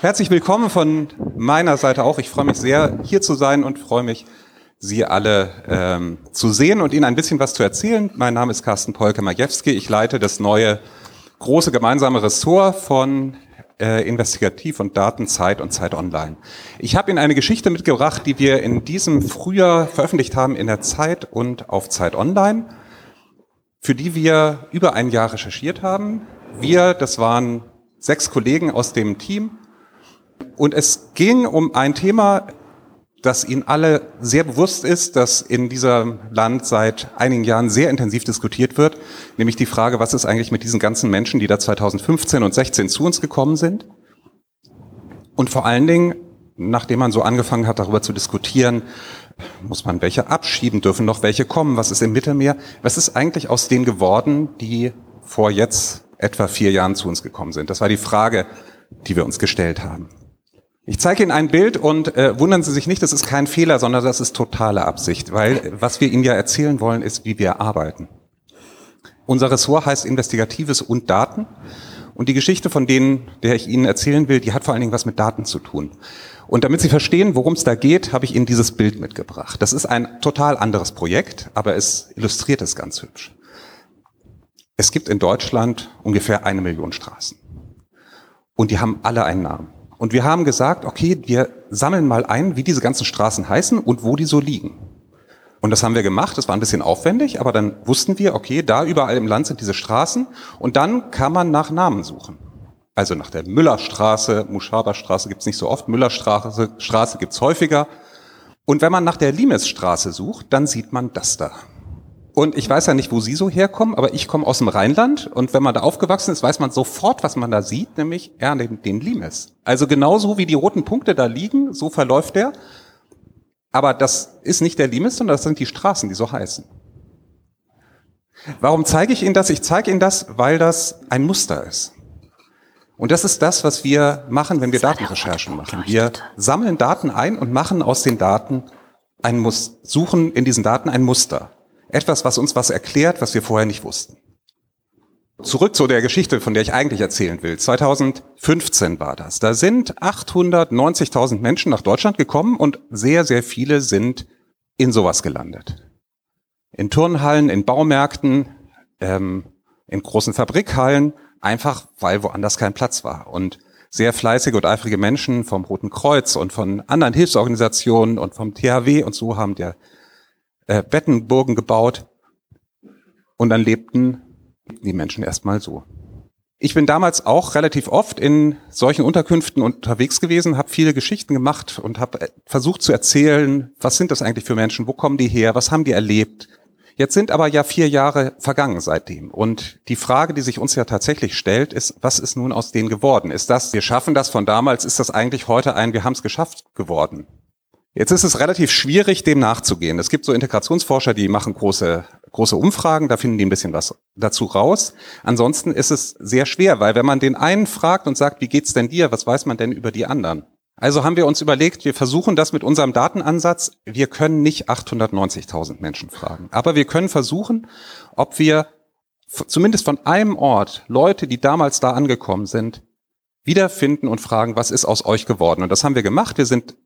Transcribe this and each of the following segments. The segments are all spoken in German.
Herzlich willkommen von meiner Seite auch. Ich freue mich sehr, hier zu sein und freue mich, Sie alle ähm, zu sehen und Ihnen ein bisschen was zu erzählen. Mein Name ist Carsten Polke-Majewski. Ich leite das neue große gemeinsame Ressort von äh, Investigativ und Daten, Zeit und Zeit Online. Ich habe Ihnen eine Geschichte mitgebracht, die wir in diesem Frühjahr veröffentlicht haben in der Zeit und auf Zeit Online, für die wir über ein Jahr recherchiert haben. Wir, das waren sechs Kollegen aus dem Team, und es ging um ein Thema, das Ihnen alle sehr bewusst ist, das in diesem Land seit einigen Jahren sehr intensiv diskutiert wird, nämlich die Frage, was ist eigentlich mit diesen ganzen Menschen, die da 2015 und 16 zu uns gekommen sind? Und vor allen Dingen, nachdem man so angefangen hat, darüber zu diskutieren, muss man welche abschieben, dürfen noch welche kommen, was ist im Mittelmeer, was ist eigentlich aus denen geworden, die vor jetzt etwa vier Jahren zu uns gekommen sind? Das war die Frage, die wir uns gestellt haben. Ich zeige Ihnen ein Bild und äh, wundern Sie sich nicht, das ist kein Fehler, sondern das ist totale Absicht, weil was wir Ihnen ja erzählen wollen, ist, wie wir arbeiten. Unser Ressort heißt Investigatives und Daten. Und die Geschichte, von denen, der ich Ihnen erzählen will, die hat vor allen Dingen was mit Daten zu tun. Und damit Sie verstehen, worum es da geht, habe ich Ihnen dieses Bild mitgebracht. Das ist ein total anderes Projekt, aber es illustriert es ganz hübsch. Es gibt in Deutschland ungefähr eine Million Straßen. Und die haben alle einen Namen. Und wir haben gesagt, okay, wir sammeln mal ein, wie diese ganzen Straßen heißen und wo die so liegen. Und das haben wir gemacht, das war ein bisschen aufwendig, aber dann wussten wir, okay, da überall im Land sind diese Straßen und dann kann man nach Namen suchen. Also nach der Müllerstraße, Muschaberstraße gibt's nicht so oft, Müllerstraße Straße gibt's häufiger. Und wenn man nach der Limesstraße sucht, dann sieht man das da. Und ich weiß ja nicht, wo Sie so herkommen, aber ich komme aus dem Rheinland und wenn man da aufgewachsen ist, weiß man sofort, was man da sieht, nämlich ja, den, den Limes. Also genauso wie die roten Punkte da liegen, so verläuft der. Aber das ist nicht der Limes, sondern das sind die Straßen, die so heißen. Warum zeige ich Ihnen das? Ich zeige Ihnen das, weil das ein Muster ist. Und das ist das, was wir machen, wenn wir Datenrecherchen machen. Wir sammeln Daten ein und machen aus den Daten ein Muster, suchen in diesen Daten ein Muster. Etwas, was uns was erklärt, was wir vorher nicht wussten. Zurück zu der Geschichte, von der ich eigentlich erzählen will. 2015 war das. Da sind 890.000 Menschen nach Deutschland gekommen und sehr, sehr viele sind in sowas gelandet. In Turnhallen, in Baumärkten, ähm, in großen Fabrikhallen, einfach weil woanders kein Platz war. Und sehr fleißige und eifrige Menschen vom Roten Kreuz und von anderen Hilfsorganisationen und vom THW und so haben der äh, Bettenburgen gebaut und dann lebten die Menschen erstmal so. Ich bin damals auch relativ oft in solchen Unterkünften unterwegs gewesen, habe viele Geschichten gemacht und habe äh, versucht zu erzählen, was sind das eigentlich für Menschen, wo kommen die her, was haben die erlebt. Jetzt sind aber ja vier Jahre vergangen seitdem. Und die Frage, die sich uns ja tatsächlich stellt, ist, was ist nun aus denen geworden? Ist das, wir schaffen das von damals, ist das eigentlich heute ein, wir haben es geschafft geworden? Jetzt ist es relativ schwierig, dem nachzugehen. Es gibt so Integrationsforscher, die machen große, große Umfragen, da finden die ein bisschen was dazu raus. Ansonsten ist es sehr schwer, weil wenn man den einen fragt und sagt, wie geht's denn dir, was weiß man denn über die anderen? Also haben wir uns überlegt, wir versuchen das mit unserem Datenansatz. Wir können nicht 890.000 Menschen fragen, aber wir können versuchen, ob wir zumindest von einem Ort Leute, die damals da angekommen sind, wiederfinden und fragen, was ist aus euch geworden? Und das haben wir gemacht. Wir sind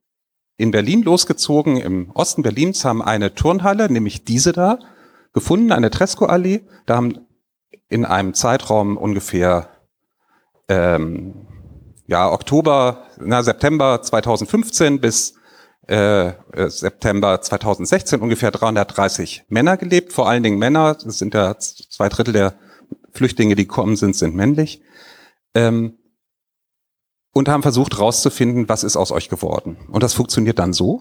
in Berlin losgezogen, im Osten Berlins, haben eine Turnhalle, nämlich diese da, gefunden, eine Tresco-Allee. Da haben in einem Zeitraum ungefähr ähm, ja, Oktober, na, September 2015 bis äh, äh September 2016 ungefähr 330 Männer gelebt, vor allen Dingen Männer, das sind ja zwei Drittel der Flüchtlinge, die gekommen sind, sind männlich. Ähm, und haben versucht herauszufinden, was ist aus euch geworden. Und das funktioniert dann so.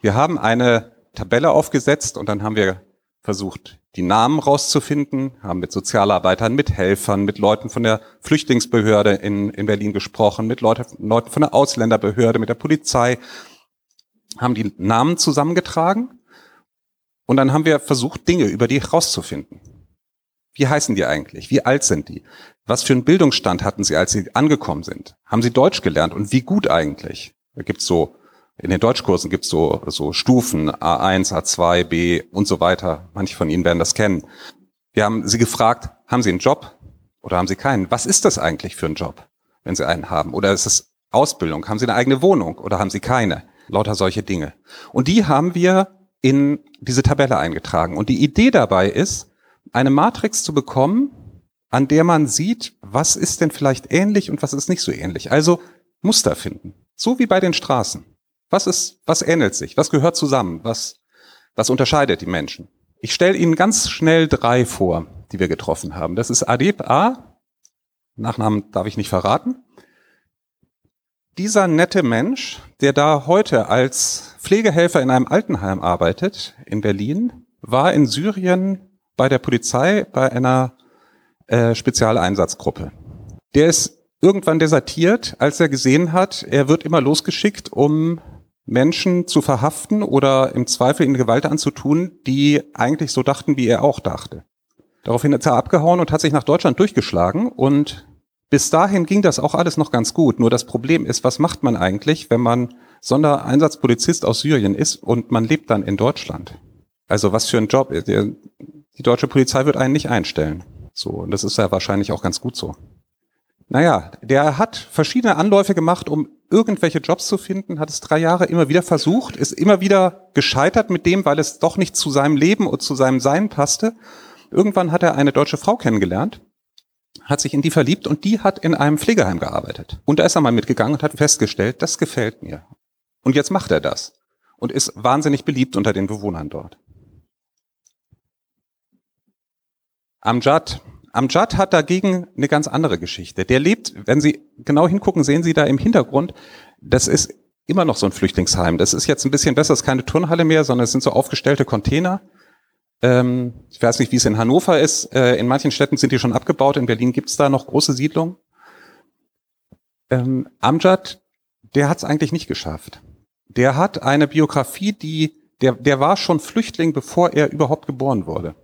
Wir haben eine Tabelle aufgesetzt und dann haben wir versucht, die Namen rauszufinden, haben mit Sozialarbeitern, mit Helfern, mit Leuten von der Flüchtlingsbehörde in, in Berlin gesprochen, mit Leute, Leuten von der Ausländerbehörde, mit der Polizei, haben die Namen zusammengetragen und dann haben wir versucht, Dinge über die rauszufinden. Wie heißen die eigentlich? Wie alt sind die? Was für einen Bildungsstand hatten sie, als sie angekommen sind? Haben sie Deutsch gelernt und wie gut eigentlich? Da gibt's so, in den Deutschkursen gibt's so, so Stufen A1, A2, B und so weiter. Manche von Ihnen werden das kennen. Wir haben sie gefragt, haben Sie einen Job oder haben Sie keinen? Was ist das eigentlich für ein Job? wenn sie einen haben? Oder ist es Ausbildung? Haben sie eine eigene Wohnung oder haben sie keine? Lauter solche Dinge. Und die haben wir in diese Tabelle eingetragen. Und die Idee dabei ist, eine Matrix zu bekommen, an der man sieht, was ist denn vielleicht ähnlich und was ist nicht so ähnlich. Also Muster finden. So wie bei den Straßen. Was ist, was ähnelt sich? Was gehört zusammen? Was, was unterscheidet die Menschen? Ich stelle Ihnen ganz schnell drei vor, die wir getroffen haben. Das ist Adib A. Nachnamen darf ich nicht verraten. Dieser nette Mensch, der da heute als Pflegehelfer in einem Altenheim arbeitet, in Berlin, war in Syrien bei der Polizei bei einer äh, Spezialeinsatzgruppe. Der ist irgendwann desertiert, als er gesehen hat, er wird immer losgeschickt, um Menschen zu verhaften oder im Zweifel ihnen Gewalt anzutun, die eigentlich so dachten, wie er auch dachte. Daraufhin ist er abgehauen und hat sich nach Deutschland durchgeschlagen und bis dahin ging das auch alles noch ganz gut. Nur das Problem ist, was macht man eigentlich, wenn man Sondereinsatzpolizist aus Syrien ist und man lebt dann in Deutschland? Also was für ein Job. Die deutsche Polizei wird einen nicht einstellen. So, und das ist ja wahrscheinlich auch ganz gut so. Naja, der hat verschiedene Anläufe gemacht, um irgendwelche Jobs zu finden, hat es drei Jahre immer wieder versucht, ist immer wieder gescheitert mit dem, weil es doch nicht zu seinem Leben und zu seinem Sein passte. Irgendwann hat er eine deutsche Frau kennengelernt, hat sich in die verliebt und die hat in einem Pflegeheim gearbeitet. Und da ist er mal mitgegangen und hat festgestellt, das gefällt mir. Und jetzt macht er das und ist wahnsinnig beliebt unter den Bewohnern dort. Amjad Amjad hat dagegen eine ganz andere Geschichte. Der lebt, wenn Sie genau hingucken, sehen Sie da im Hintergrund, das ist immer noch so ein Flüchtlingsheim. Das ist jetzt ein bisschen besser, es ist keine Turnhalle mehr, sondern es sind so aufgestellte Container. Ähm, ich weiß nicht, wie es in Hannover ist. Äh, in manchen Städten sind die schon abgebaut. In Berlin gibt es da noch große Siedlungen. Ähm, Amjad, der hat es eigentlich nicht geschafft. Der hat eine Biografie, die, der, der war schon Flüchtling, bevor er überhaupt geboren wurde.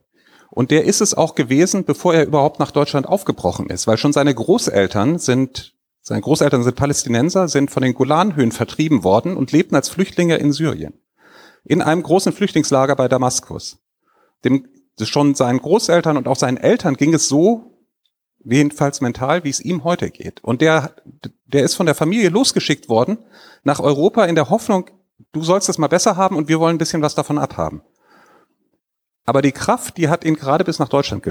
Und der ist es auch gewesen, bevor er überhaupt nach Deutschland aufgebrochen ist, weil schon seine Großeltern sind, seine Großeltern sind Palästinenser, sind von den Golanhöhen vertrieben worden und lebten als Flüchtlinge in Syrien. In einem großen Flüchtlingslager bei Damaskus. Dem, schon seinen Großeltern und auch seinen Eltern ging es so, jedenfalls mental, wie es ihm heute geht. Und der, der ist von der Familie losgeschickt worden nach Europa in der Hoffnung, du sollst es mal besser haben und wir wollen ein bisschen was davon abhaben. Aber die Kraft, die hat ihn gerade bis nach Deutschland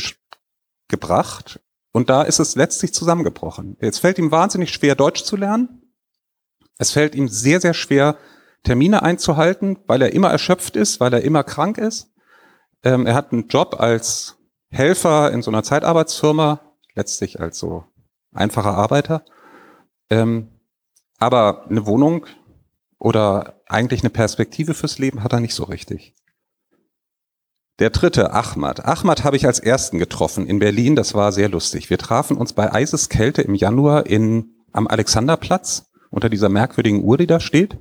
gebracht. Und da ist es letztlich zusammengebrochen. Jetzt fällt ihm wahnsinnig schwer, Deutsch zu lernen. Es fällt ihm sehr, sehr schwer, Termine einzuhalten, weil er immer erschöpft ist, weil er immer krank ist. Ähm, er hat einen Job als Helfer in so einer Zeitarbeitsfirma, letztlich als so einfacher Arbeiter. Ähm, aber eine Wohnung oder eigentlich eine Perspektive fürs Leben hat er nicht so richtig. Der dritte, Ahmad. Ahmad habe ich als ersten getroffen in Berlin. Das war sehr lustig. Wir trafen uns bei Eiseskälte im Januar in, am Alexanderplatz unter dieser merkwürdigen Uhr, die da steht.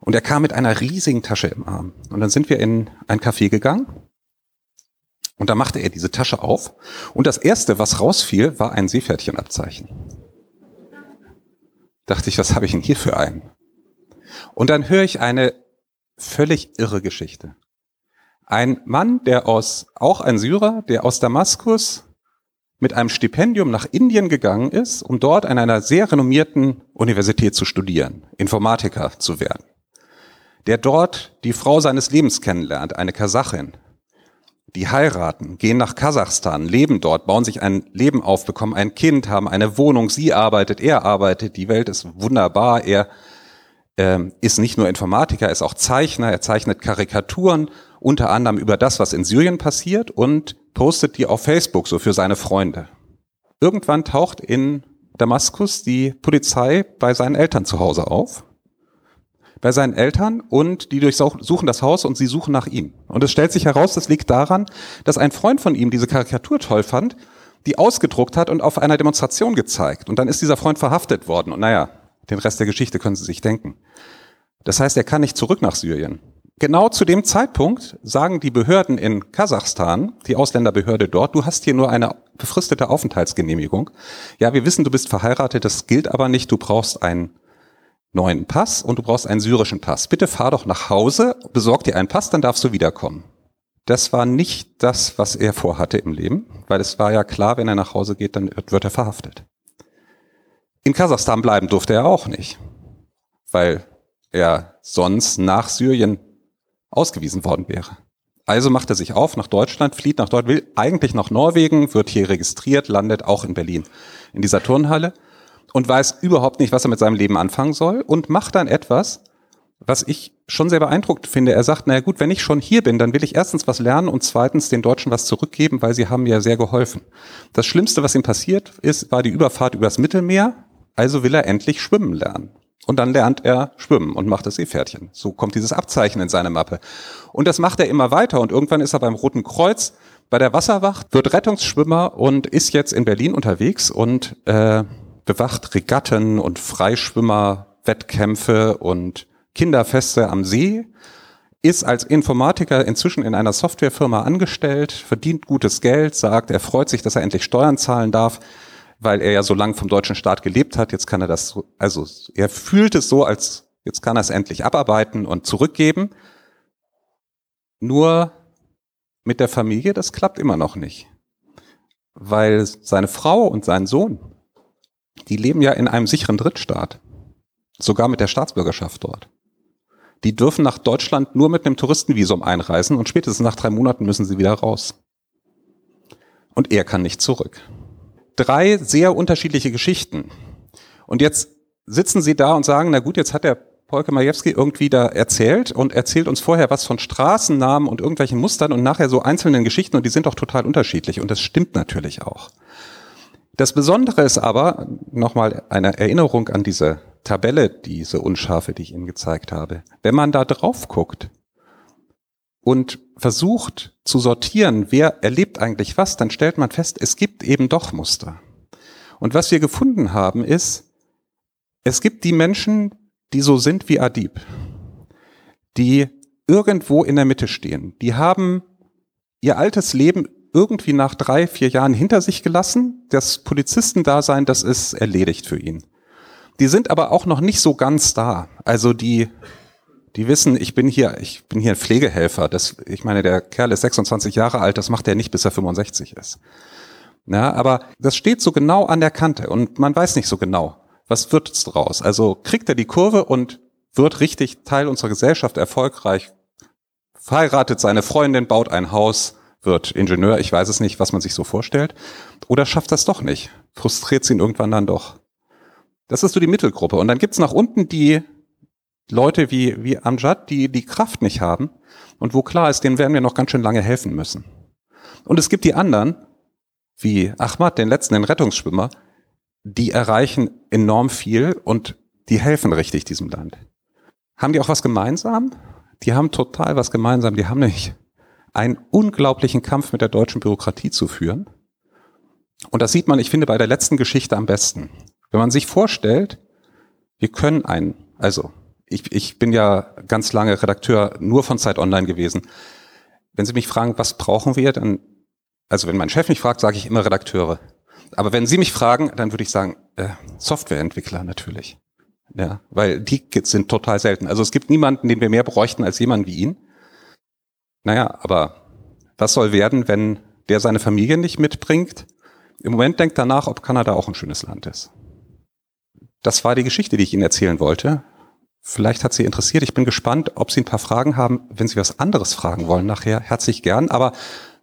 Und er kam mit einer riesigen Tasche im Arm. Und dann sind wir in ein Café gegangen. Und da machte er diese Tasche auf. Und das erste, was rausfiel, war ein Seepferdchenabzeichen. Dachte ich, was habe ich denn hier für einen? Und dann höre ich eine völlig irre Geschichte. Ein Mann, der aus, auch ein Syrer, der aus Damaskus mit einem Stipendium nach Indien gegangen ist, um dort an einer sehr renommierten Universität zu studieren, Informatiker zu werden. Der dort die Frau seines Lebens kennenlernt, eine Kasachin. Die heiraten, gehen nach Kasachstan, leben dort, bauen sich ein Leben auf, bekommen ein Kind, haben eine Wohnung, sie arbeitet, er arbeitet, die Welt ist wunderbar, er ähm, ist nicht nur Informatiker, er ist auch Zeichner, er zeichnet Karikaturen unter anderem über das, was in Syrien passiert und postet die auf Facebook so für seine Freunde. Irgendwann taucht in Damaskus die Polizei bei seinen Eltern zu Hause auf. Bei seinen Eltern und die durchsuchen das Haus und sie suchen nach ihm. Und es stellt sich heraus, das liegt daran, dass ein Freund von ihm diese Karikatur toll fand, die ausgedruckt hat und auf einer Demonstration gezeigt. Und dann ist dieser Freund verhaftet worden. Und naja, den Rest der Geschichte können Sie sich denken. Das heißt, er kann nicht zurück nach Syrien. Genau zu dem Zeitpunkt sagen die Behörden in Kasachstan, die Ausländerbehörde dort, du hast hier nur eine befristete Aufenthaltsgenehmigung. Ja, wir wissen, du bist verheiratet, das gilt aber nicht, du brauchst einen neuen Pass und du brauchst einen syrischen Pass. Bitte fahr doch nach Hause, besorg dir einen Pass, dann darfst du wiederkommen. Das war nicht das, was er vorhatte im Leben, weil es war ja klar, wenn er nach Hause geht, dann wird er verhaftet. In Kasachstan bleiben durfte er auch nicht, weil er sonst nach Syrien ausgewiesen worden wäre. Also macht er sich auf nach Deutschland, flieht nach Deutschland, will eigentlich nach Norwegen, wird hier registriert, landet auch in Berlin in dieser Turnhalle und weiß überhaupt nicht, was er mit seinem Leben anfangen soll und macht dann etwas, was ich schon sehr beeindruckt finde. Er sagt, naja gut, wenn ich schon hier bin, dann will ich erstens was lernen und zweitens den Deutschen was zurückgeben, weil sie haben mir sehr geholfen. Das Schlimmste, was ihm passiert ist, war die Überfahrt übers Mittelmeer. Also will er endlich schwimmen lernen. Und dann lernt er schwimmen und macht das Seepferdchen. So kommt dieses Abzeichen in seine Mappe. Und das macht er immer weiter. Und irgendwann ist er beim Roten Kreuz bei der Wasserwacht, wird Rettungsschwimmer und ist jetzt in Berlin unterwegs und äh, bewacht Regatten und Freischwimmer-Wettkämpfe und Kinderfeste am See, ist als Informatiker inzwischen in einer Softwarefirma angestellt, verdient gutes Geld, sagt, er freut sich, dass er endlich Steuern zahlen darf, weil er ja so lange vom deutschen Staat gelebt hat. Jetzt kann er das, also er fühlt es so, als jetzt kann er es endlich abarbeiten und zurückgeben. Nur mit der Familie, das klappt immer noch nicht. Weil seine Frau und sein Sohn, die leben ja in einem sicheren Drittstaat. Sogar mit der Staatsbürgerschaft dort. Die dürfen nach Deutschland nur mit einem Touristenvisum einreisen und spätestens nach drei Monaten müssen sie wieder raus. Und er kann nicht zurück. Drei sehr unterschiedliche Geschichten. Und jetzt sitzen sie da und sagen, na gut, jetzt hat der Polke Majewski irgendwie da erzählt und erzählt uns vorher was von Straßennamen und irgendwelchen Mustern und nachher so einzelnen Geschichten und die sind doch total unterschiedlich und das stimmt natürlich auch. Das Besondere ist aber, nochmal eine Erinnerung an diese Tabelle, diese unscharfe, die ich Ihnen gezeigt habe. Wenn man da drauf guckt und versucht zu sortieren, wer erlebt eigentlich was, dann stellt man fest, es gibt eben doch Muster. Und was wir gefunden haben, ist, es gibt die Menschen, die so sind wie Adib, die irgendwo in der Mitte stehen. Die haben ihr altes Leben irgendwie nach drei, vier Jahren hinter sich gelassen. Das Polizistendasein, das ist erledigt für ihn. Die sind aber auch noch nicht so ganz da. Also die, die wissen, ich bin hier, ich bin hier ein Pflegehelfer. Das, ich meine, der Kerl ist 26 Jahre alt, das macht er nicht, bis er 65 ist. Ja, aber das steht so genau an der Kante und man weiß nicht so genau, was wird's draus. Also kriegt er die Kurve und wird richtig Teil unserer Gesellschaft erfolgreich, verheiratet seine Freundin, baut ein Haus, wird Ingenieur, ich weiß es nicht, was man sich so vorstellt, oder schafft das doch nicht, frustriert sie ihn irgendwann dann doch. Das ist so die Mittelgruppe. Und dann gibt's nach unten die Leute wie, wie Amjad, die die Kraft nicht haben und wo klar ist, denen werden wir noch ganz schön lange helfen müssen. Und es gibt die anderen, wie Ahmad, den letzten, den Rettungsschwimmer, die erreichen enorm viel und die helfen richtig diesem Land. Haben die auch was gemeinsam? Die haben total was gemeinsam. Die haben nämlich einen unglaublichen Kampf mit der deutschen Bürokratie zu führen. Und das sieht man, ich finde, bei der letzten Geschichte am besten. Wenn man sich vorstellt, wir können einen, also ich, ich bin ja ganz lange Redakteur nur von Zeit Online gewesen. Wenn Sie mich fragen, was brauchen wir, dann, also wenn mein Chef mich fragt, sage ich immer Redakteure. Aber wenn Sie mich fragen, dann würde ich sagen, äh, Softwareentwickler natürlich. Ja, weil die sind total selten. Also es gibt niemanden, den wir mehr bräuchten als jemanden wie ihn. Naja, aber was soll werden, wenn der seine Familie nicht mitbringt? Im Moment denkt danach, ob Kanada auch ein schönes Land ist. Das war die Geschichte, die ich Ihnen erzählen wollte. Vielleicht hat Sie interessiert. Ich bin gespannt, ob Sie ein paar Fragen haben. Wenn Sie was anderes fragen wollen nachher, herzlich gern. Aber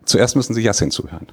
zuerst müssen Sie Yassin zuhören.